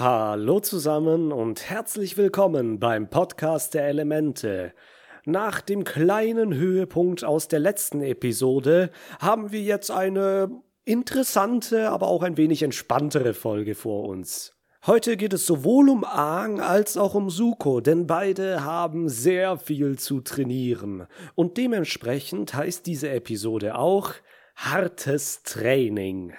Hallo zusammen und herzlich willkommen beim Podcast der Elemente. Nach dem kleinen Höhepunkt aus der letzten Episode haben wir jetzt eine interessante, aber auch ein wenig entspanntere Folge vor uns. Heute geht es sowohl um Aang als auch um Suko, denn beide haben sehr viel zu trainieren. Und dementsprechend heißt diese Episode auch hartes Training.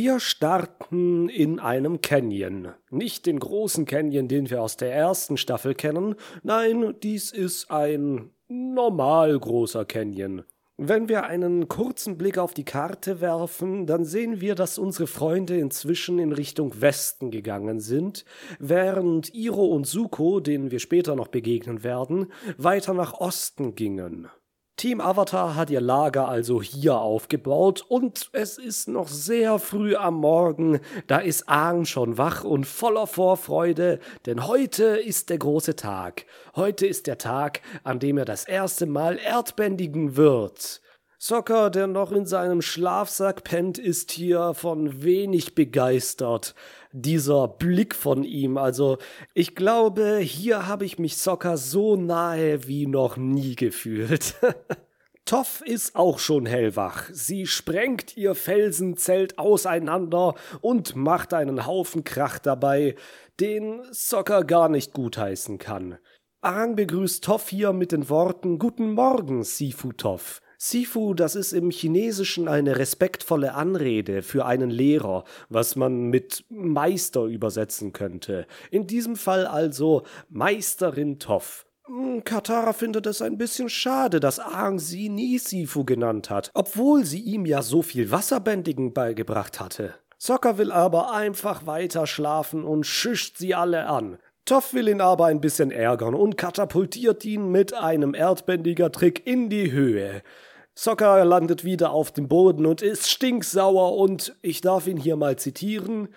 Wir starten in einem Canyon. Nicht den großen Canyon, den wir aus der ersten Staffel kennen. Nein, dies ist ein normal großer Canyon. Wenn wir einen kurzen Blick auf die Karte werfen, dann sehen wir, dass unsere Freunde inzwischen in Richtung Westen gegangen sind, während Iro und Suko, denen wir später noch begegnen werden, weiter nach Osten gingen. Team Avatar hat ihr Lager also hier aufgebaut und es ist noch sehr früh am Morgen, da ist Aang schon wach und voller Vorfreude, denn heute ist der große Tag. Heute ist der Tag, an dem er das erste Mal erdbändigen wird. Soccer, der noch in seinem Schlafsack pennt, ist hier von wenig begeistert. Dieser Blick von ihm, also ich glaube, hier habe ich mich Soccer so nahe wie noch nie gefühlt. Toff ist auch schon hellwach. Sie sprengt ihr Felsenzelt auseinander und macht einen Haufen Krach dabei, den Soccer gar nicht gutheißen kann. Aang begrüßt Toff hier mit den Worten Guten Morgen, Sifu Toff. Sifu, das ist im Chinesischen eine respektvolle Anrede für einen Lehrer, was man mit Meister übersetzen könnte. In diesem Fall also Meisterin Toff. Hm, Katara findet es ein bisschen schade, dass Aang sie nie Sifu genannt hat, obwohl sie ihm ja so viel Wasserbändigen beigebracht hatte. Sokka will aber einfach weiter schlafen und schischt sie alle an. Toff will ihn aber ein bisschen ärgern und katapultiert ihn mit einem Erdbändiger-Trick in die Höhe. Sokka landet wieder auf dem Boden und ist stinksauer und ich darf ihn hier mal zitieren.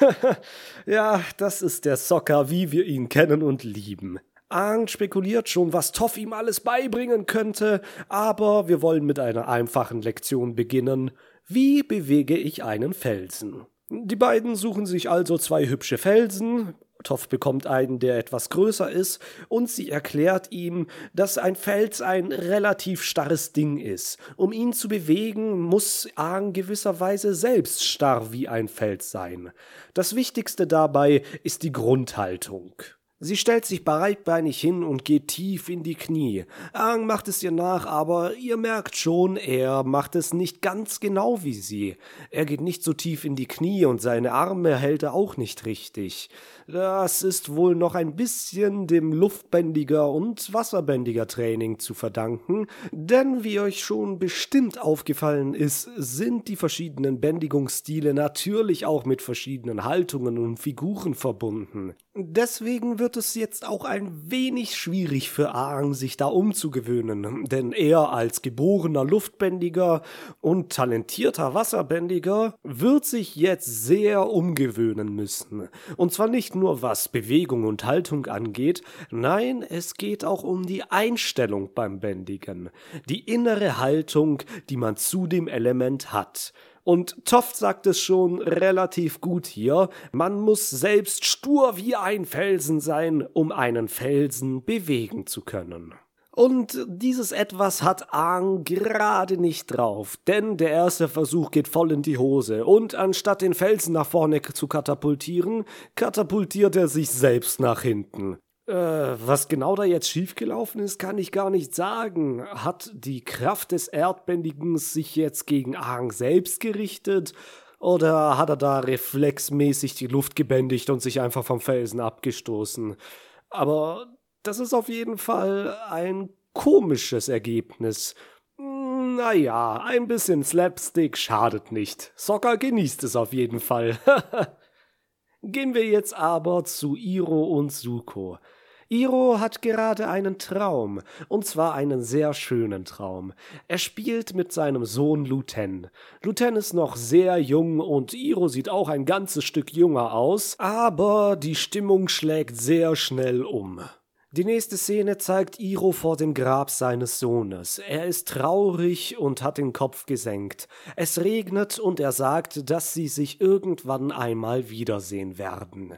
ja, das ist der Sokka, wie wir ihn kennen und lieben. Aang spekuliert schon, was Toff ihm alles beibringen könnte, aber wir wollen mit einer einfachen Lektion beginnen. Wie bewege ich einen Felsen? Die beiden suchen sich also zwei hübsche Felsen, Toff bekommt einen, der etwas größer ist, und sie erklärt ihm, dass ein Fels ein relativ starres Ding ist. Um ihn zu bewegen, muss Aang gewisserweise selbst starr wie ein Fels sein. Das Wichtigste dabei ist die Grundhaltung. Sie stellt sich breitbeinig hin und geht tief in die Knie. Aang macht es ihr nach, aber ihr merkt schon, er macht es nicht ganz genau wie sie. Er geht nicht so tief in die Knie und seine Arme hält er auch nicht richtig. Das ist wohl noch ein bisschen dem Luftbändiger und Wasserbändiger Training zu verdanken, denn wie euch schon bestimmt aufgefallen ist, sind die verschiedenen Bändigungsstile natürlich auch mit verschiedenen Haltungen und Figuren verbunden. Deswegen wird es jetzt auch ein wenig schwierig für Aang, sich da umzugewöhnen, denn er als geborener Luftbändiger und talentierter Wasserbändiger wird sich jetzt sehr umgewöhnen müssen. Und zwar nicht nur was Bewegung und Haltung angeht, nein, es geht auch um die Einstellung beim Bändigen, die innere Haltung, die man zu dem Element hat. Und Toft sagt es schon relativ gut hier, man muss selbst stur wie ein Felsen sein, um einen Felsen bewegen zu können. Und dieses Etwas hat Aang gerade nicht drauf, denn der erste Versuch geht voll in die Hose und anstatt den Felsen nach vorne zu katapultieren, katapultiert er sich selbst nach hinten. Äh, was genau da jetzt schiefgelaufen ist, kann ich gar nicht sagen. Hat die Kraft des Erdbändigens sich jetzt gegen Aang selbst gerichtet? Oder hat er da reflexmäßig die Luft gebändigt und sich einfach vom Felsen abgestoßen? Aber das ist auf jeden Fall ein komisches Ergebnis. Naja, ein bisschen Slapstick schadet nicht. Soccer genießt es auf jeden Fall. Gehen wir jetzt aber zu Iro und Suko. Iro hat gerade einen Traum, und zwar einen sehr schönen Traum. Er spielt mit seinem Sohn Luten. Luten ist noch sehr jung und Iro sieht auch ein ganzes Stück jünger aus, aber die Stimmung schlägt sehr schnell um. Die nächste Szene zeigt Iro vor dem Grab seines Sohnes. Er ist traurig und hat den Kopf gesenkt. Es regnet und er sagt, dass sie sich irgendwann einmal wiedersehen werden.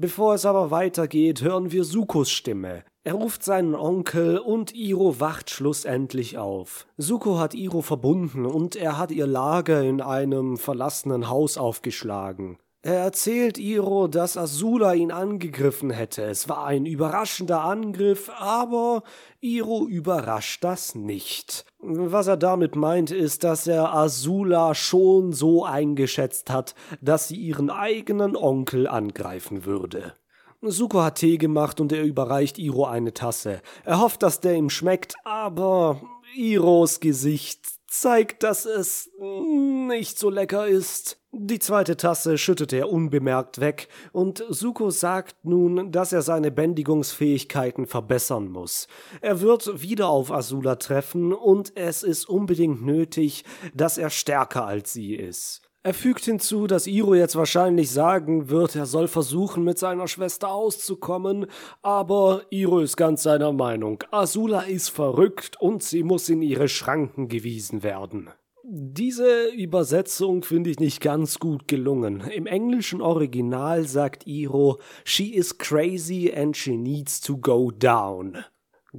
Bevor es aber weitergeht, hören wir Sukos Stimme. Er ruft seinen Onkel und Iro wacht schlussendlich auf. Suko hat Iro verbunden und er hat ihr Lager in einem verlassenen Haus aufgeschlagen. Er erzählt Iro, dass Azula ihn angegriffen hätte. Es war ein überraschender Angriff, aber Iro überrascht das nicht. Was er damit meint, ist, dass er Azula schon so eingeschätzt hat, dass sie ihren eigenen Onkel angreifen würde. Suko hat Tee gemacht und er überreicht Iro eine Tasse. Er hofft, dass der ihm schmeckt, aber Iros Gesicht zeigt, dass es nicht so lecker ist. Die zweite Tasse schüttet er unbemerkt weg, und Suko sagt nun, dass er seine Bändigungsfähigkeiten verbessern muss. Er wird wieder auf Azula treffen, und es ist unbedingt nötig, dass er stärker als sie ist. Er fügt hinzu, dass Iro jetzt wahrscheinlich sagen wird, er soll versuchen, mit seiner Schwester auszukommen, aber Iro ist ganz seiner Meinung. Azula ist verrückt und sie muss in ihre Schranken gewiesen werden. Diese Übersetzung finde ich nicht ganz gut gelungen. Im englischen Original sagt Iro, She is crazy and she needs to go down.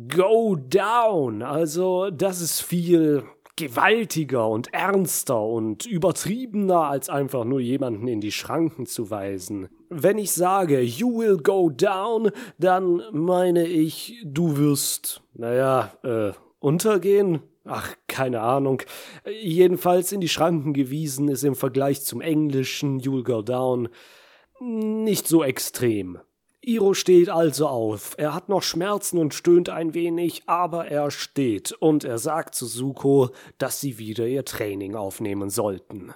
Go down! Also, das ist viel gewaltiger und ernster und übertriebener als einfach nur jemanden in die Schranken zu weisen. Wenn ich sage, you will go down, dann meine ich, du wirst, naja, äh, untergehen, Ach, keine Ahnung. Jedenfalls in die Schranken gewiesen ist im Vergleich zum englischen You'll Go Down nicht so extrem. Iro steht also auf. Er hat noch Schmerzen und stöhnt ein wenig, aber er steht und er sagt zu Suko, dass sie wieder ihr Training aufnehmen sollten.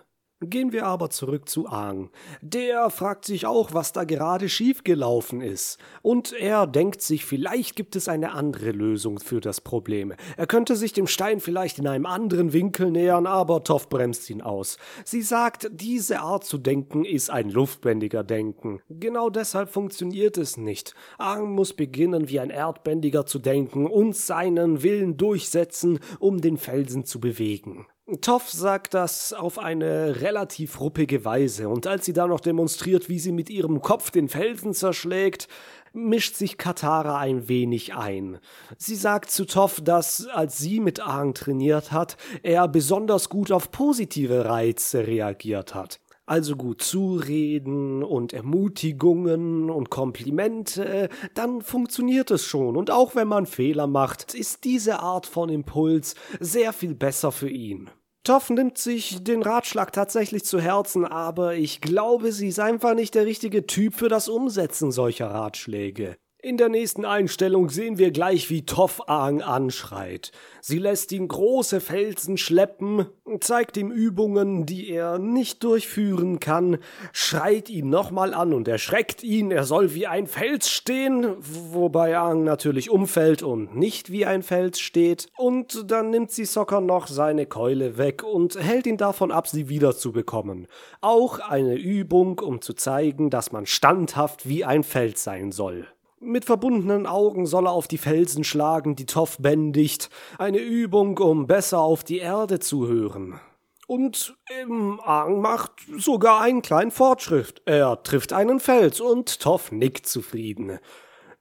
Gehen wir aber zurück zu Aang. Der fragt sich auch, was da gerade schiefgelaufen ist. Und er denkt sich, vielleicht gibt es eine andere Lösung für das Problem. Er könnte sich dem Stein vielleicht in einem anderen Winkel nähern, aber Toff bremst ihn aus. Sie sagt, diese Art zu denken ist ein luftbändiger Denken. Genau deshalb funktioniert es nicht. Aang muss beginnen, wie ein Erdbändiger zu denken und seinen Willen durchsetzen, um den Felsen zu bewegen. Toff sagt das auf eine relativ ruppige Weise, und als sie dann noch demonstriert, wie sie mit ihrem Kopf den Felsen zerschlägt, mischt sich Katara ein wenig ein. Sie sagt zu Toff, dass, als sie mit Aang trainiert hat, er besonders gut auf positive Reize reagiert hat. Also gut zureden und Ermutigungen und Komplimente, dann funktioniert es schon. Und auch wenn man Fehler macht, ist diese Art von Impuls sehr viel besser für ihn. Toff nimmt sich den Ratschlag tatsächlich zu Herzen, aber ich glaube, sie ist einfach nicht der richtige Typ für das Umsetzen solcher Ratschläge. In der nächsten Einstellung sehen wir gleich, wie Toff Aang anschreit. Sie lässt ihn große Felsen schleppen, zeigt ihm Übungen, die er nicht durchführen kann, schreit ihn nochmal an und erschreckt ihn, er soll wie ein Fels stehen, wobei Aang natürlich umfällt und nicht wie ein Fels steht, und dann nimmt sie Sokka noch seine Keule weg und hält ihn davon ab, sie wiederzubekommen. Auch eine Übung, um zu zeigen, dass man standhaft wie ein Fels sein soll. Mit verbundenen Augen soll er auf die Felsen schlagen, die Toff bändigt. Eine Übung, um besser auf die Erde zu hören. Und im Aang macht sogar einen kleinen Fortschritt. Er trifft einen Fels und Toff nickt zufrieden.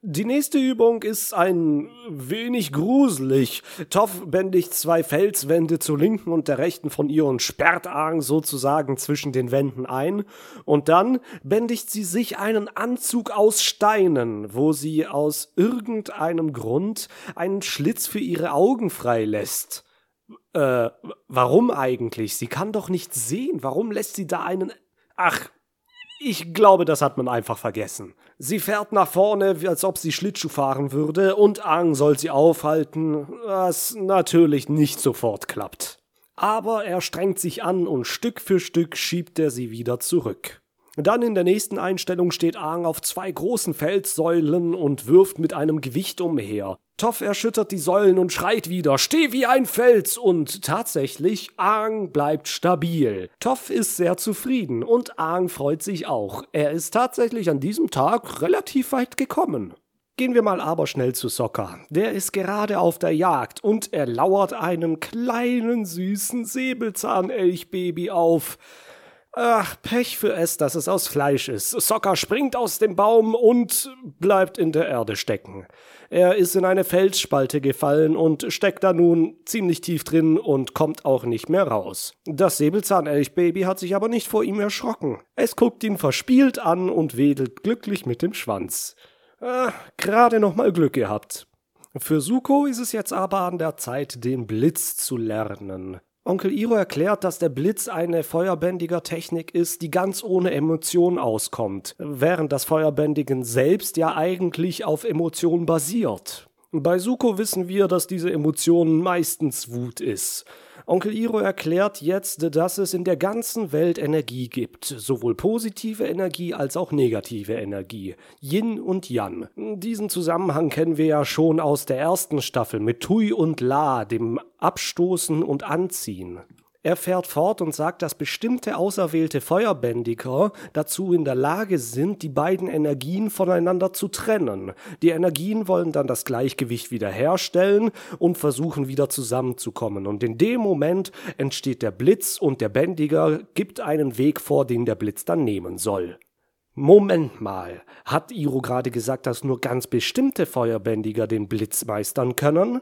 Die nächste Übung ist ein wenig gruselig. Toff bändigt zwei Felswände zur linken und der rechten von ihr und sperrt Aang sozusagen zwischen den Wänden ein. Und dann bändigt sie sich einen Anzug aus Steinen, wo sie aus irgendeinem Grund einen Schlitz für ihre Augen freilässt. Äh, warum eigentlich? Sie kann doch nicht sehen. Warum lässt sie da einen. Ach, ich glaube, das hat man einfach vergessen. Sie fährt nach vorne, als ob sie Schlittschuh fahren würde, und Ang soll sie aufhalten, was natürlich nicht sofort klappt. Aber er strengt sich an und Stück für Stück schiebt er sie wieder zurück. Dann in der nächsten Einstellung steht Aang auf zwei großen Felssäulen und wirft mit einem Gewicht umher. Toff erschüttert die Säulen und schreit wieder, steh wie ein Fels und tatsächlich, Aang bleibt stabil. Toff ist sehr zufrieden und Aang freut sich auch. Er ist tatsächlich an diesem Tag relativ weit gekommen. Gehen wir mal aber schnell zu Sokka. Der ist gerade auf der Jagd und er lauert einem kleinen süßen Säbelzahnelchbaby auf. Ach, Pech für es, dass es aus Fleisch ist. Sokka springt aus dem Baum und bleibt in der Erde stecken. Er ist in eine Felsspalte gefallen und steckt da nun ziemlich tief drin und kommt auch nicht mehr raus. Das Säbelzahnelchbaby hat sich aber nicht vor ihm erschrocken. Es guckt ihn verspielt an und wedelt glücklich mit dem Schwanz. Ah, gerade noch mal Glück gehabt. Für Suko ist es jetzt aber an der Zeit, den Blitz zu lernen. Onkel Iro erklärt, dass der Blitz eine feuerbändiger Technik ist, die ganz ohne Emotion auskommt, während das Feuerbändigen selbst ja eigentlich auf Emotion basiert. Bei Suko wissen wir, dass diese Emotion meistens Wut ist. Onkel Iro erklärt jetzt, dass es in der ganzen Welt Energie gibt, sowohl positive Energie als auch negative Energie, Yin und Yang. Diesen Zusammenhang kennen wir ja schon aus der ersten Staffel mit Tui und La, dem Abstoßen und Anziehen. Er fährt fort und sagt, dass bestimmte auserwählte Feuerbändiger dazu in der Lage sind, die beiden Energien voneinander zu trennen. Die Energien wollen dann das Gleichgewicht wiederherstellen und versuchen wieder zusammenzukommen. Und in dem Moment entsteht der Blitz und der Bändiger gibt einen Weg vor, den der Blitz dann nehmen soll. Moment mal, hat Iro gerade gesagt, dass nur ganz bestimmte Feuerbändiger den Blitz meistern können?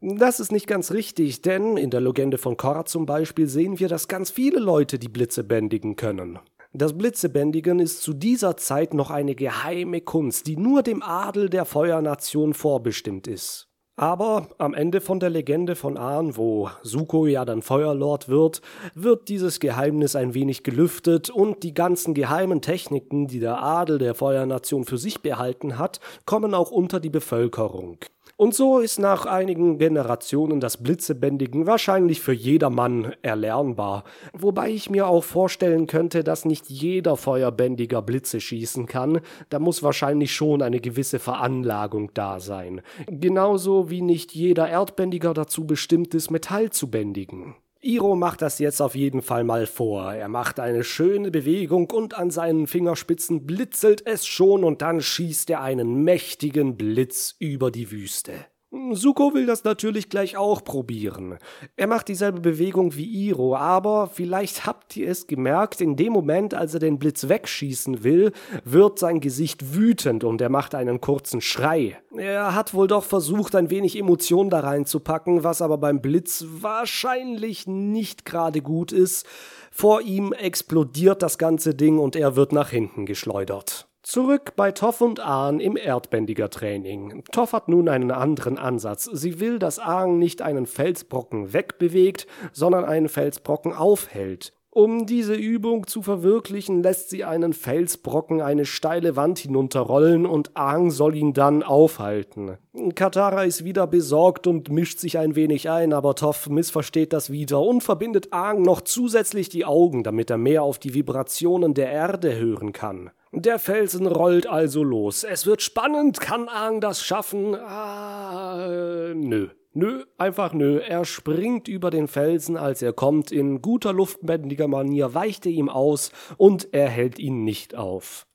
Das ist nicht ganz richtig, denn in der Legende von Korra zum Beispiel sehen wir, dass ganz viele Leute die Blitze bändigen können. Das Blitzebändigen ist zu dieser Zeit noch eine geheime Kunst, die nur dem Adel der Feuernation vorbestimmt ist. Aber am Ende von der Legende von Ahn, wo Suko ja dann Feuerlord wird, wird dieses Geheimnis ein wenig gelüftet und die ganzen geheimen Techniken, die der Adel der Feuernation für sich behalten hat, kommen auch unter die Bevölkerung. Und so ist nach einigen Generationen das Blitzebändigen wahrscheinlich für jedermann erlernbar. Wobei ich mir auch vorstellen könnte, dass nicht jeder Feuerbändiger Blitze schießen kann. Da muss wahrscheinlich schon eine gewisse Veranlagung da sein. Genauso wie nicht jeder Erdbändiger dazu bestimmt ist, Metall zu bändigen. Iro macht das jetzt auf jeden Fall mal vor. Er macht eine schöne Bewegung und an seinen Fingerspitzen blitzelt es schon und dann schießt er einen mächtigen Blitz über die Wüste. Suko will das natürlich gleich auch probieren. Er macht dieselbe Bewegung wie Iro, aber vielleicht habt ihr es gemerkt, in dem Moment, als er den Blitz wegschießen will, wird sein Gesicht wütend und er macht einen kurzen Schrei. Er hat wohl doch versucht, ein wenig Emotion da reinzupacken, was aber beim Blitz wahrscheinlich nicht gerade gut ist. Vor ihm explodiert das ganze Ding und er wird nach hinten geschleudert. Zurück bei Toff und Ahn im Erdbändiger-Training. Toff hat nun einen anderen Ansatz. Sie will, dass Ahn nicht einen Felsbrocken wegbewegt, sondern einen Felsbrocken aufhält. Um diese Übung zu verwirklichen, lässt sie einen Felsbrocken eine steile Wand hinunterrollen und Aang soll ihn dann aufhalten. Katara ist wieder besorgt und mischt sich ein wenig ein, aber Toff missversteht das wieder und verbindet Aang noch zusätzlich die Augen, damit er mehr auf die Vibrationen der Erde hören kann. Der Felsen rollt also los. Es wird spannend. Kann Aang das schaffen? Ah, nö. Nö, einfach nö. Er springt über den Felsen, als er kommt. In guter luftbändiger Manier weicht er ihm aus und er hält ihn nicht auf.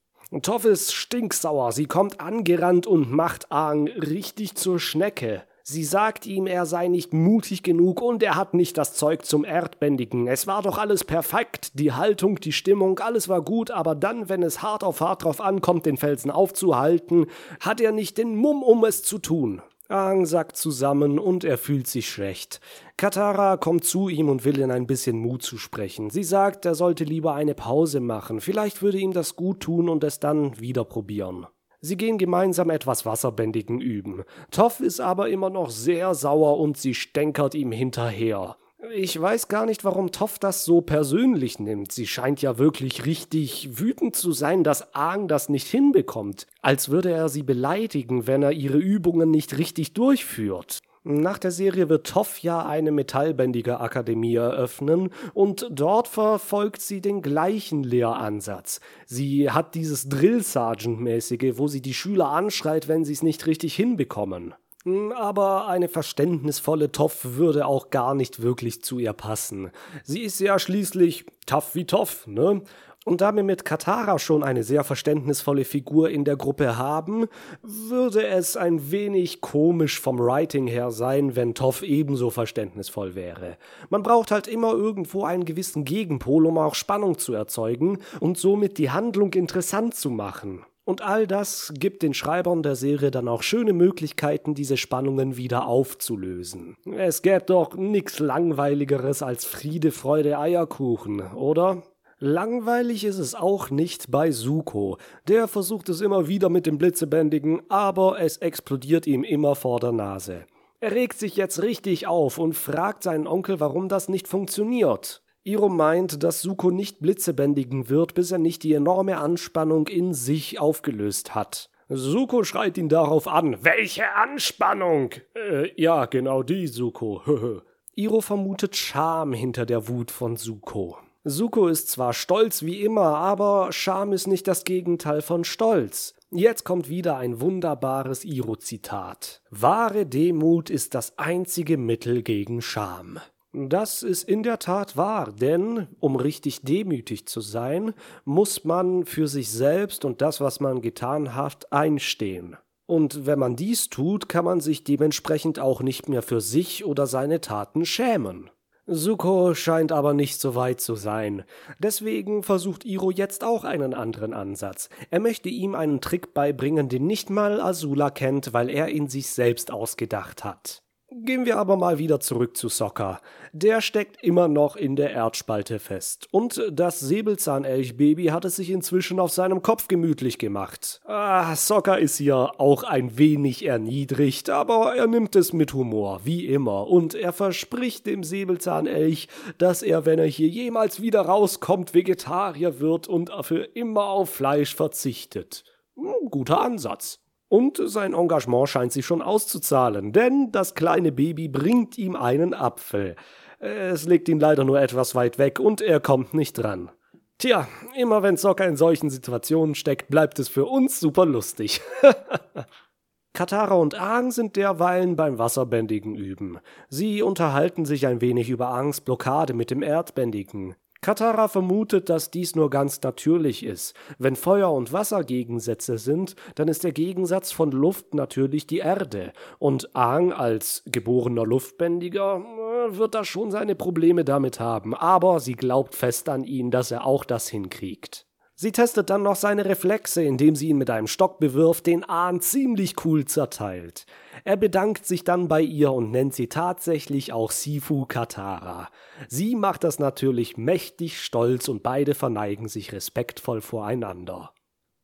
Toff ist stinksauer. Sie kommt angerannt und macht Aang richtig zur Schnecke. Sie sagt ihm, er sei nicht mutig genug und er hat nicht das Zeug zum Erdbändigen. Es war doch alles perfekt, die Haltung, die Stimmung, alles war gut, aber dann, wenn es hart auf hart drauf ankommt, den Felsen aufzuhalten, hat er nicht den Mumm, um es zu tun. Aang sackt zusammen und er fühlt sich schlecht. Katara kommt zu ihm und will ihn ein bisschen Mut zusprechen. Sie sagt, er sollte lieber eine Pause machen, vielleicht würde ihm das gut tun und es dann wieder probieren. Sie gehen gemeinsam etwas Wasserbändigen üben. Toff ist aber immer noch sehr sauer und sie stänkert ihm hinterher. Ich weiß gar nicht, warum Toff das so persönlich nimmt. Sie scheint ja wirklich richtig wütend zu sein, dass Aang das nicht hinbekommt. Als würde er sie beleidigen, wenn er ihre Übungen nicht richtig durchführt. Nach der Serie wird Toff ja eine Metallbändiger Akademie eröffnen und dort verfolgt sie den gleichen Lehransatz. Sie hat dieses Drill Sergeant mäßige, wo sie die Schüler anschreit, wenn sie es nicht richtig hinbekommen. Hm, aber eine verständnisvolle Toff würde auch gar nicht wirklich zu ihr passen. Sie ist ja schließlich tough wie Toff, ne? Und da wir mit Katara schon eine sehr verständnisvolle Figur in der Gruppe haben, würde es ein wenig komisch vom Writing her sein, wenn Toff ebenso verständnisvoll wäre. Man braucht halt immer irgendwo einen gewissen Gegenpol, um auch Spannung zu erzeugen und somit die Handlung interessant zu machen. Und all das gibt den Schreibern der Serie dann auch schöne Möglichkeiten, diese Spannungen wieder aufzulösen. Es gäbe doch nichts Langweiligeres als Friede, Freude, Eierkuchen, oder? Langweilig ist es auch nicht bei Suko. Der versucht es immer wieder mit dem Blitzebändigen, aber es explodiert ihm immer vor der Nase. Er regt sich jetzt richtig auf und fragt seinen Onkel, warum das nicht funktioniert. Iro meint, dass Suko nicht blitzebändigen wird, bis er nicht die enorme Anspannung in sich aufgelöst hat. Suko schreit ihn darauf an. Welche Anspannung? Äh, ja, genau die, Suko. Iro vermutet Scham hinter der Wut von Suko. Suko ist zwar stolz wie immer, aber Scham ist nicht das Gegenteil von Stolz. Jetzt kommt wieder ein wunderbares Iro-Zitat. Wahre Demut ist das einzige Mittel gegen Scham. Das ist in der Tat wahr, denn um richtig demütig zu sein, muss man für sich selbst und das, was man getan hat, einstehen. Und wenn man dies tut, kann man sich dementsprechend auch nicht mehr für sich oder seine Taten schämen. Suko scheint aber nicht so weit zu sein. Deswegen versucht Iro jetzt auch einen anderen Ansatz. Er möchte ihm einen Trick beibringen, den nicht mal Azula kennt, weil er ihn sich selbst ausgedacht hat. Gehen wir aber mal wieder zurück zu Sokka. Der steckt immer noch in der Erdspalte fest. Und das Säbelzahnelchbaby hat es sich inzwischen auf seinem Kopf gemütlich gemacht. Ah, Sokka ist hier auch ein wenig erniedrigt, aber er nimmt es mit Humor, wie immer. Und er verspricht dem Säbelzahnelch, dass er, wenn er hier jemals wieder rauskommt, Vegetarier wird und für immer auf Fleisch verzichtet. Hm, guter Ansatz. Und sein Engagement scheint sich schon auszuzahlen, denn das kleine Baby bringt ihm einen Apfel. Es legt ihn leider nur etwas weit weg und er kommt nicht dran. Tja, immer wenn Sokka in solchen Situationen steckt, bleibt es für uns super lustig. Katara und Aang sind derweilen beim Wasserbändigen üben. Sie unterhalten sich ein wenig über Aangs Blockade mit dem Erdbändigen. Katara vermutet, dass dies nur ganz natürlich ist. Wenn Feuer und Wasser Gegensätze sind, dann ist der Gegensatz von Luft natürlich die Erde. Und Aang als geborener Luftbändiger äh, wird da schon seine Probleme damit haben, aber sie glaubt fest an ihn, dass er auch das hinkriegt. Sie testet dann noch seine Reflexe, indem sie ihn mit einem Stock bewirft, den Ahn ziemlich cool zerteilt. Er bedankt sich dann bei ihr und nennt sie tatsächlich auch Sifu Katara. Sie macht das natürlich mächtig stolz und beide verneigen sich respektvoll voreinander.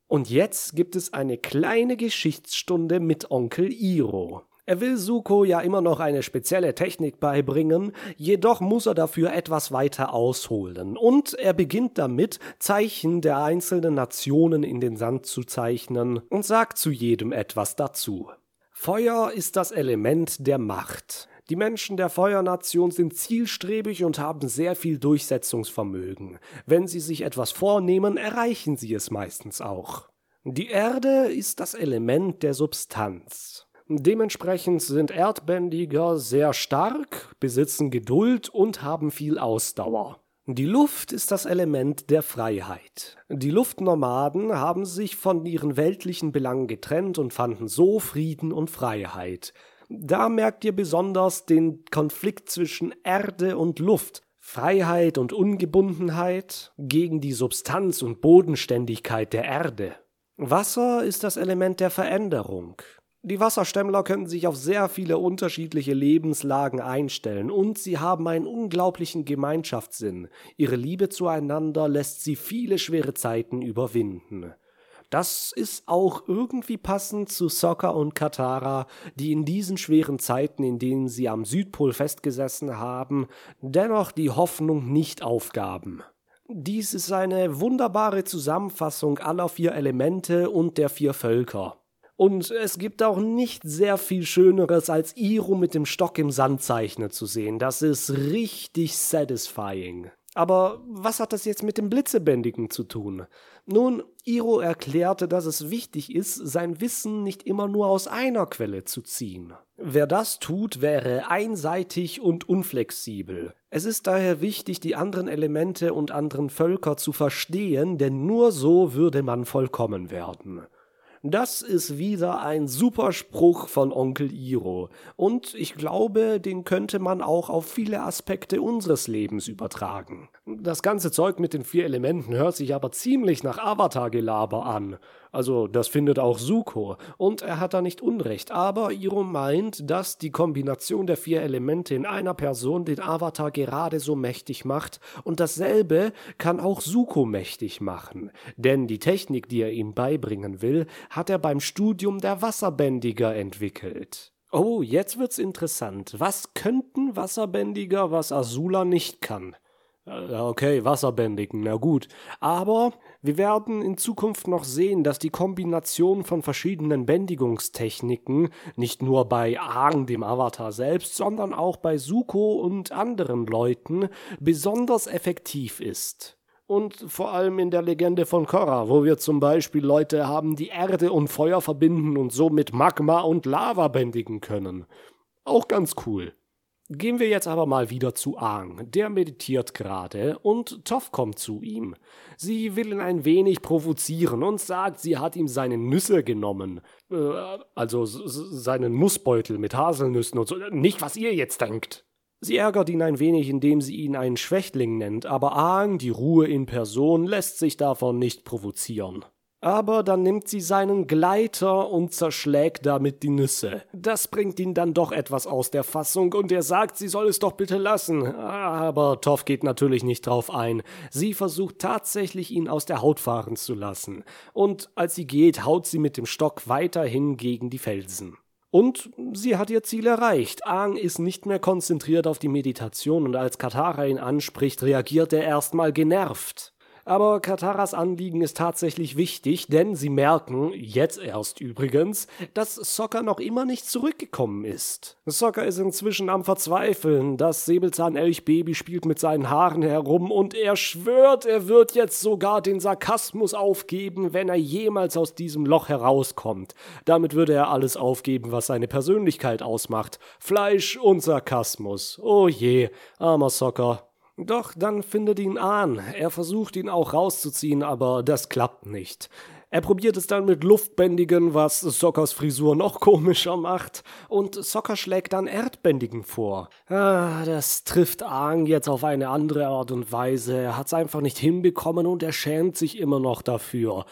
Und jetzt gibt es eine kleine Geschichtsstunde mit Onkel Iro. Er will Suko ja immer noch eine spezielle Technik beibringen, jedoch muss er dafür etwas weiter ausholen. Und er beginnt damit, Zeichen der einzelnen Nationen in den Sand zu zeichnen und sagt zu jedem etwas dazu. Feuer ist das Element der Macht. Die Menschen der Feuernation sind zielstrebig und haben sehr viel Durchsetzungsvermögen. Wenn sie sich etwas vornehmen, erreichen sie es meistens auch. Die Erde ist das Element der Substanz. Dementsprechend sind Erdbändiger sehr stark, besitzen Geduld und haben viel Ausdauer. Die Luft ist das Element der Freiheit. Die Luftnomaden haben sich von ihren weltlichen Belangen getrennt und fanden so Frieden und Freiheit. Da merkt ihr besonders den Konflikt zwischen Erde und Luft, Freiheit und Ungebundenheit gegen die Substanz und Bodenständigkeit der Erde. Wasser ist das Element der Veränderung. Die Wasserstämmler können sich auf sehr viele unterschiedliche Lebenslagen einstellen und sie haben einen unglaublichen Gemeinschaftssinn. Ihre Liebe zueinander lässt sie viele schwere Zeiten überwinden. Das ist auch irgendwie passend zu Sokka und Katara, die in diesen schweren Zeiten, in denen sie am Südpol festgesessen haben, dennoch die Hoffnung nicht aufgaben. Dies ist eine wunderbare Zusammenfassung aller vier Elemente und der vier Völker. Und es gibt auch nicht sehr viel Schöneres, als Iro mit dem Stock im Sand zeichnen zu sehen. Das ist richtig satisfying. Aber was hat das jetzt mit dem Blitzebändigen zu tun? Nun, Iro erklärte, dass es wichtig ist, sein Wissen nicht immer nur aus einer Quelle zu ziehen. Wer das tut, wäre einseitig und unflexibel. Es ist daher wichtig, die anderen Elemente und anderen Völker zu verstehen, denn nur so würde man vollkommen werden. Das ist wieder ein super Spruch von Onkel Iro. Und ich glaube, den könnte man auch auf viele Aspekte unseres Lebens übertragen. Das ganze Zeug mit den vier Elementen hört sich aber ziemlich nach Avatar-Gelaber an. Also, das findet auch Suko. Und er hat da nicht Unrecht. Aber Iro meint, dass die Kombination der vier Elemente in einer Person den Avatar gerade so mächtig macht. Und dasselbe kann auch Suko mächtig machen. Denn die Technik, die er ihm beibringen will, hat er beim Studium der Wasserbändiger entwickelt. Oh, jetzt wird's interessant. Was könnten Wasserbändiger, was Azula nicht kann? Okay, Wasserbändigen, na gut. Aber wir werden in Zukunft noch sehen, dass die Kombination von verschiedenen Bändigungstechniken nicht nur bei Aang, dem Avatar selbst, sondern auch bei Suko und anderen Leuten besonders effektiv ist. Und vor allem in der Legende von Korra, wo wir zum Beispiel Leute haben, die Erde und Feuer verbinden und somit Magma und Lava bändigen können. Auch ganz cool. Gehen wir jetzt aber mal wieder zu Aang. Der meditiert gerade und Toff kommt zu ihm. Sie will ihn ein wenig provozieren und sagt, sie hat ihm seine Nüsse genommen. Äh, also seinen Nussbeutel mit Haselnüssen und so. Nicht, was ihr jetzt denkt. Sie ärgert ihn ein wenig, indem sie ihn einen Schwächling nennt, aber Aang, die Ruhe in Person, lässt sich davon nicht provozieren. Aber dann nimmt sie seinen Gleiter und zerschlägt damit die Nüsse. Das bringt ihn dann doch etwas aus der Fassung und er sagt, sie soll es doch bitte lassen. Aber Toff geht natürlich nicht drauf ein. Sie versucht tatsächlich, ihn aus der Haut fahren zu lassen. Und als sie geht, haut sie mit dem Stock weiterhin gegen die Felsen. Und sie hat ihr Ziel erreicht. Aang ist nicht mehr konzentriert auf die Meditation und als Katara ihn anspricht, reagiert er erstmal genervt. Aber Kataras Anliegen ist tatsächlich wichtig, denn sie merken, jetzt erst übrigens, dass Soccer noch immer nicht zurückgekommen ist. Soccer ist inzwischen am Verzweifeln. Das Säbelzahnelch-Baby spielt mit seinen Haaren herum und er schwört, er wird jetzt sogar den Sarkasmus aufgeben, wenn er jemals aus diesem Loch herauskommt. Damit würde er alles aufgeben, was seine Persönlichkeit ausmacht. Fleisch und Sarkasmus. Oh je, armer Soccer. Doch dann findet ihn an. Er versucht ihn auch rauszuziehen, aber das klappt nicht. Er probiert es dann mit Luftbändigen, was Sockers Frisur noch komischer macht, und Socker schlägt dann Erdbändigen vor. Ah, das trifft Aang jetzt auf eine andere Art und Weise. Er hat's einfach nicht hinbekommen und er schämt sich immer noch dafür.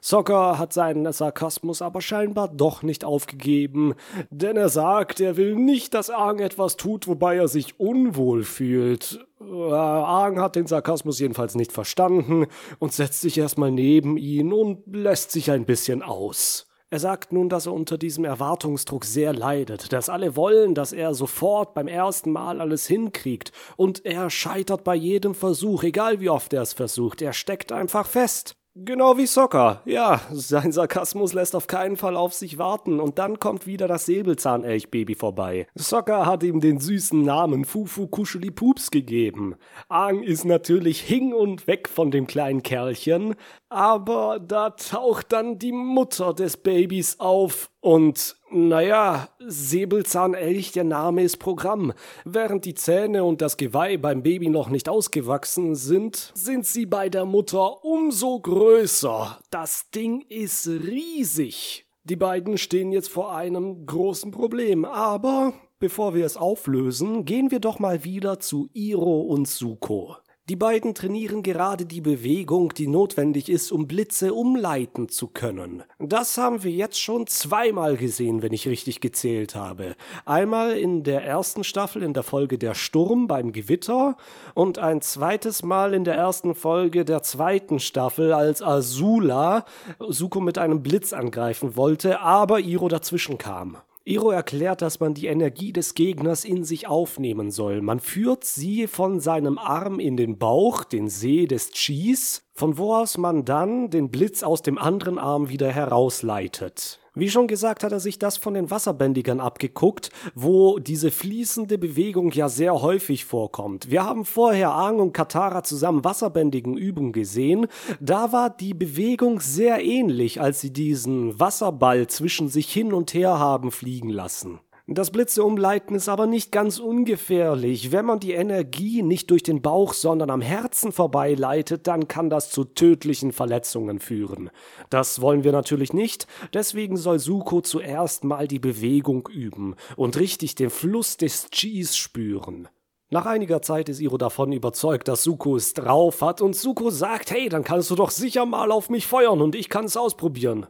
Soccer hat seinen Sarkasmus aber scheinbar doch nicht aufgegeben, denn er sagt, er will nicht, dass Aang etwas tut, wobei er sich unwohl fühlt. Äh, Aang hat den Sarkasmus jedenfalls nicht verstanden und setzt sich erstmal neben ihn und lässt sich ein bisschen aus. Er sagt nun, dass er unter diesem Erwartungsdruck sehr leidet, dass alle wollen, dass er sofort beim ersten Mal alles hinkriegt, und er scheitert bei jedem Versuch, egal wie oft er es versucht, er steckt einfach fest. Genau wie Soccer. Ja, sein Sarkasmus lässt auf keinen Fall auf sich warten und dann kommt wieder das Säbelzahnelchbaby vorbei. Soccer hat ihm den süßen Namen Fufu Kuscheli Pups gegeben. Aang ist natürlich hing und weg von dem kleinen Kerlchen, aber da taucht dann die Mutter des Babys auf und naja, Säbelzahnelch, der Name ist Programm. Während die Zähne und das Geweih beim Baby noch nicht ausgewachsen sind, sind sie bei der Mutter umso größer. Das Ding ist riesig. Die beiden stehen jetzt vor einem großen Problem, aber bevor wir es auflösen, gehen wir doch mal wieder zu Iro und Suko. Die beiden trainieren gerade die Bewegung, die notwendig ist, um Blitze umleiten zu können. Das haben wir jetzt schon zweimal gesehen, wenn ich richtig gezählt habe. Einmal in der ersten Staffel in der Folge Der Sturm beim Gewitter und ein zweites Mal in der ersten Folge der zweiten Staffel, als Azula Suko mit einem Blitz angreifen wollte, aber Iro dazwischen kam. Iro erklärt, dass man die Energie des Gegners in sich aufnehmen soll. Man führt sie von seinem Arm in den Bauch, den See des Chis, von wo aus man dann den Blitz aus dem anderen Arm wieder herausleitet. Wie schon gesagt, hat er sich das von den Wasserbändigern abgeguckt, wo diese fließende Bewegung ja sehr häufig vorkommt. Wir haben vorher Aang und Katara zusammen Wasserbändigen Übungen gesehen. Da war die Bewegung sehr ähnlich, als sie diesen Wasserball zwischen sich hin und her haben fliegen lassen. Das Blitze umleiten ist aber nicht ganz ungefährlich. Wenn man die Energie nicht durch den Bauch, sondern am Herzen vorbeileitet, dann kann das zu tödlichen Verletzungen führen. Das wollen wir natürlich nicht, deswegen soll Suko zuerst mal die Bewegung üben und richtig den Fluss des Chis spüren. Nach einiger Zeit ist Iro davon überzeugt, dass Suko es drauf hat und Suko sagt, hey, dann kannst du doch sicher mal auf mich feuern und ich kann es ausprobieren.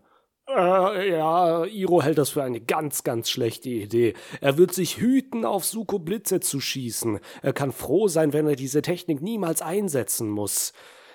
Äh, ja, Iro hält das für eine ganz, ganz schlechte Idee. Er wird sich hüten, auf Suko Blitze zu schießen. Er kann froh sein, wenn er diese Technik niemals einsetzen muss.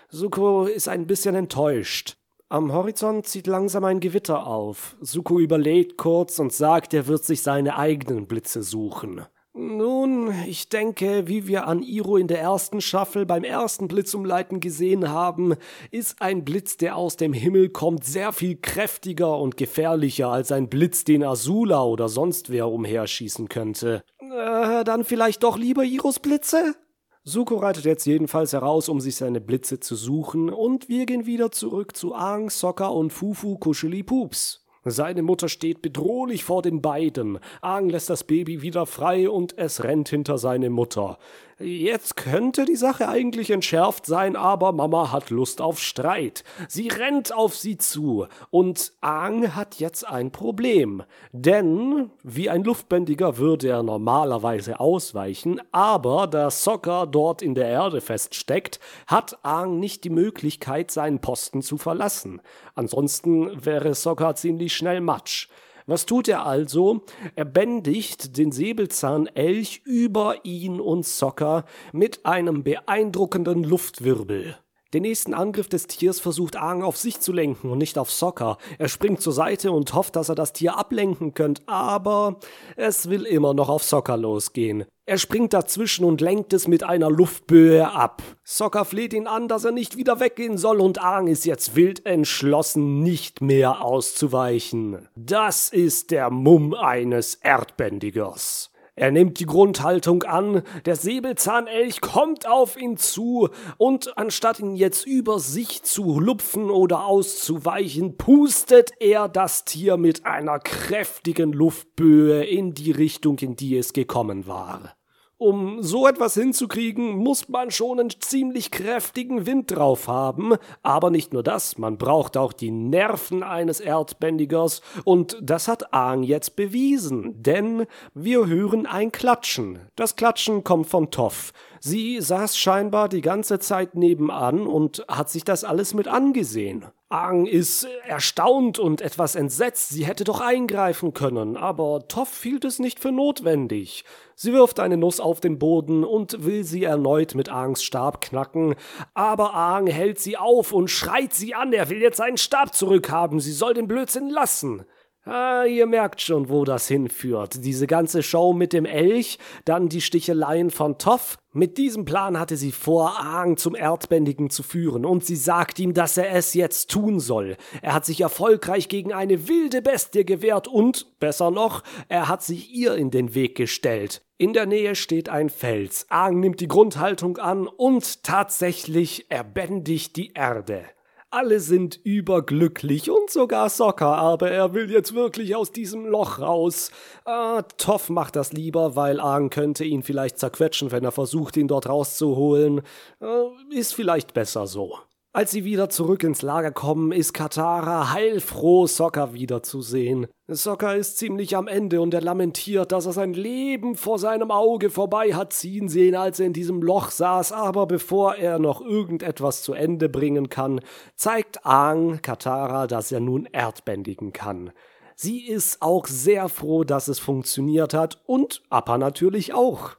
Suko ist ein bisschen enttäuscht. Am Horizont zieht langsam ein Gewitter auf. Suko überlegt kurz und sagt, er wird sich seine eigenen Blitze suchen. Nun, ich denke, wie wir an Iro in der ersten Staffel beim ersten Blitzumleiten gesehen haben, ist ein Blitz, der aus dem Himmel kommt, sehr viel kräftiger und gefährlicher als ein Blitz, den Azula oder sonst wer umherschießen könnte. Äh, dann vielleicht doch lieber Iros Blitze? Suko reitet jetzt jedenfalls heraus, um sich seine Blitze zu suchen, und wir gehen wieder zurück zu Aang, Sokka und Fufu Kuscheli Pups. Seine Mutter steht bedrohlich vor den beiden. Aang lässt das Baby wieder frei und es rennt hinter seine Mutter. Jetzt könnte die Sache eigentlich entschärft sein, aber Mama hat Lust auf Streit. Sie rennt auf sie zu und Aang hat jetzt ein Problem. Denn wie ein Luftbändiger würde er normalerweise ausweichen, aber da Sokka dort in der Erde feststeckt, hat Aang nicht die Möglichkeit, seinen Posten zu verlassen. Ansonsten wäre Sokka ziemlich schnell Matsch. Was tut er also? Er bändigt den Säbelzahnelch über ihn und Sokka mit einem beeindruckenden Luftwirbel. Den nächsten Angriff des Tiers versucht Aang auf sich zu lenken und nicht auf Sokka. Er springt zur Seite und hofft, dass er das Tier ablenken könnt, aber es will immer noch auf Sokka losgehen. Er springt dazwischen und lenkt es mit einer Luftböe ab. Sokka fleht ihn an, dass er nicht wieder weggehen soll und Aang ist jetzt wild entschlossen, nicht mehr auszuweichen. Das ist der Mumm eines Erdbändigers. Er nimmt die Grundhaltung an, der Säbelzahnelch kommt auf ihn zu, und anstatt ihn jetzt über sich zu lupfen oder auszuweichen, pustet er das Tier mit einer kräftigen Luftböe in die Richtung, in die es gekommen war. Um so etwas hinzukriegen, muss man schon einen ziemlich kräftigen Wind drauf haben. Aber nicht nur das, man braucht auch die Nerven eines Erdbändigers. Und das hat Aang jetzt bewiesen. Denn wir hören ein Klatschen. Das Klatschen kommt von Toff. Sie saß scheinbar die ganze Zeit nebenan und hat sich das alles mit angesehen. Aang ist erstaunt und etwas entsetzt. Sie hätte doch eingreifen können, aber Toff hielt es nicht für notwendig. Sie wirft eine Nuss auf den Boden und will sie erneut mit Aangs Stab knacken, aber Aang hält sie auf und schreit sie an, er will jetzt seinen Stab zurückhaben, sie soll den Blödsinn lassen. Ah, ihr merkt schon, wo das hinführt. Diese ganze Show mit dem Elch, dann die Sticheleien von Toff. Mit diesem Plan hatte sie vor, Aang zum Erdbändigen zu führen, und sie sagt ihm, dass er es jetzt tun soll. Er hat sich erfolgreich gegen eine wilde Bestie gewehrt und, besser noch, er hat sich ihr in den Weg gestellt. In der Nähe steht ein Fels. Aang nimmt die Grundhaltung an und tatsächlich erbändigt die Erde. Alle sind überglücklich und sogar Sokka, aber er will jetzt wirklich aus diesem Loch raus. Ah, Toff macht das lieber, weil Aang könnte ihn vielleicht zerquetschen, wenn er versucht, ihn dort rauszuholen. Äh, ist vielleicht besser so. Als sie wieder zurück ins Lager kommen, ist Katara heilfroh, Sokka wiederzusehen. Sokka ist ziemlich am Ende und er lamentiert, dass er sein Leben vor seinem Auge vorbei hat ziehen sehen, als er in diesem Loch saß, aber bevor er noch irgendetwas zu Ende bringen kann, zeigt Aang Katara, dass er nun erdbändigen kann. Sie ist auch sehr froh, dass es funktioniert hat und Appa natürlich auch.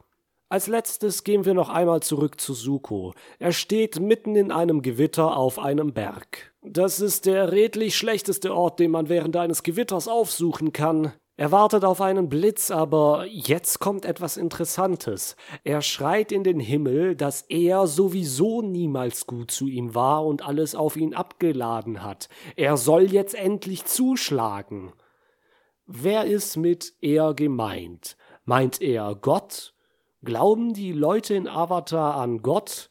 Als letztes gehen wir noch einmal zurück zu Suko. Er steht mitten in einem Gewitter auf einem Berg. Das ist der redlich schlechteste Ort, den man während eines Gewitters aufsuchen kann. Er wartet auf einen Blitz, aber jetzt kommt etwas Interessantes. Er schreit in den Himmel, dass er sowieso niemals gut zu ihm war und alles auf ihn abgeladen hat. Er soll jetzt endlich zuschlagen. Wer ist mit er gemeint? Meint er Gott? Glauben die Leute in Avatar an Gott?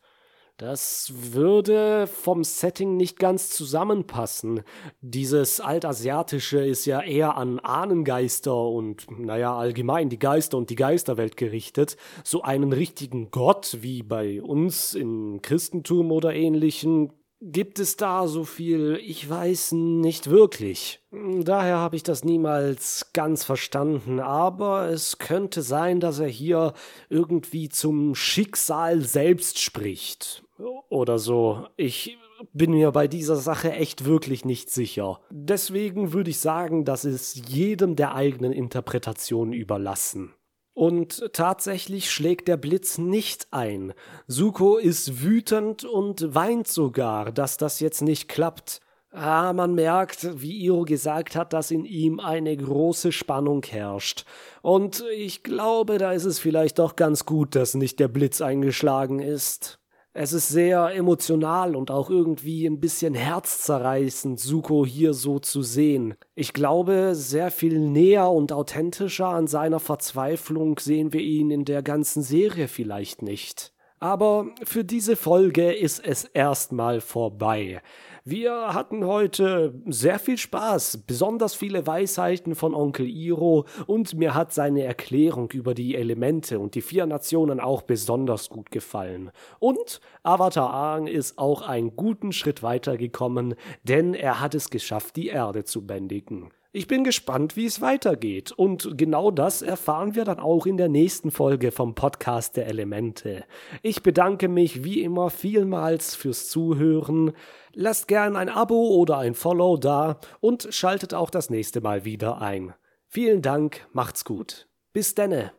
Das würde vom Setting nicht ganz zusammenpassen. Dieses Altasiatische ist ja eher an Ahnengeister und, naja, allgemein die Geister und die Geisterwelt gerichtet. So einen richtigen Gott wie bei uns im Christentum oder ähnlichen Gibt es da so viel? Ich weiß nicht wirklich. Daher habe ich das niemals ganz verstanden, aber es könnte sein, dass er hier irgendwie zum Schicksal selbst spricht. Oder so. Ich bin mir bei dieser Sache echt wirklich nicht sicher. Deswegen würde ich sagen, das ist jedem der eigenen Interpretation überlassen. Und tatsächlich schlägt der Blitz nicht ein. Suko ist wütend und weint sogar, dass das jetzt nicht klappt. Ah, man merkt, wie Iro gesagt hat, dass in ihm eine große Spannung herrscht. Und ich glaube, da ist es vielleicht doch ganz gut, dass nicht der Blitz eingeschlagen ist. Es ist sehr emotional und auch irgendwie ein bisschen herzzerreißend, Suko hier so zu sehen. Ich glaube, sehr viel näher und authentischer an seiner Verzweiflung sehen wir ihn in der ganzen Serie vielleicht nicht. Aber für diese Folge ist es erstmal vorbei. Wir hatten heute sehr viel Spaß, besonders viele Weisheiten von Onkel Iro und mir hat seine Erklärung über die Elemente und die vier Nationen auch besonders gut gefallen. Und Avatar Aang ist auch einen guten Schritt weitergekommen, denn er hat es geschafft, die Erde zu bändigen. Ich bin gespannt, wie es weitergeht. Und genau das erfahren wir dann auch in der nächsten Folge vom Podcast der Elemente. Ich bedanke mich wie immer vielmals fürs Zuhören. Lasst gern ein Abo oder ein Follow da und schaltet auch das nächste Mal wieder ein. Vielen Dank, macht's gut. Bis denne.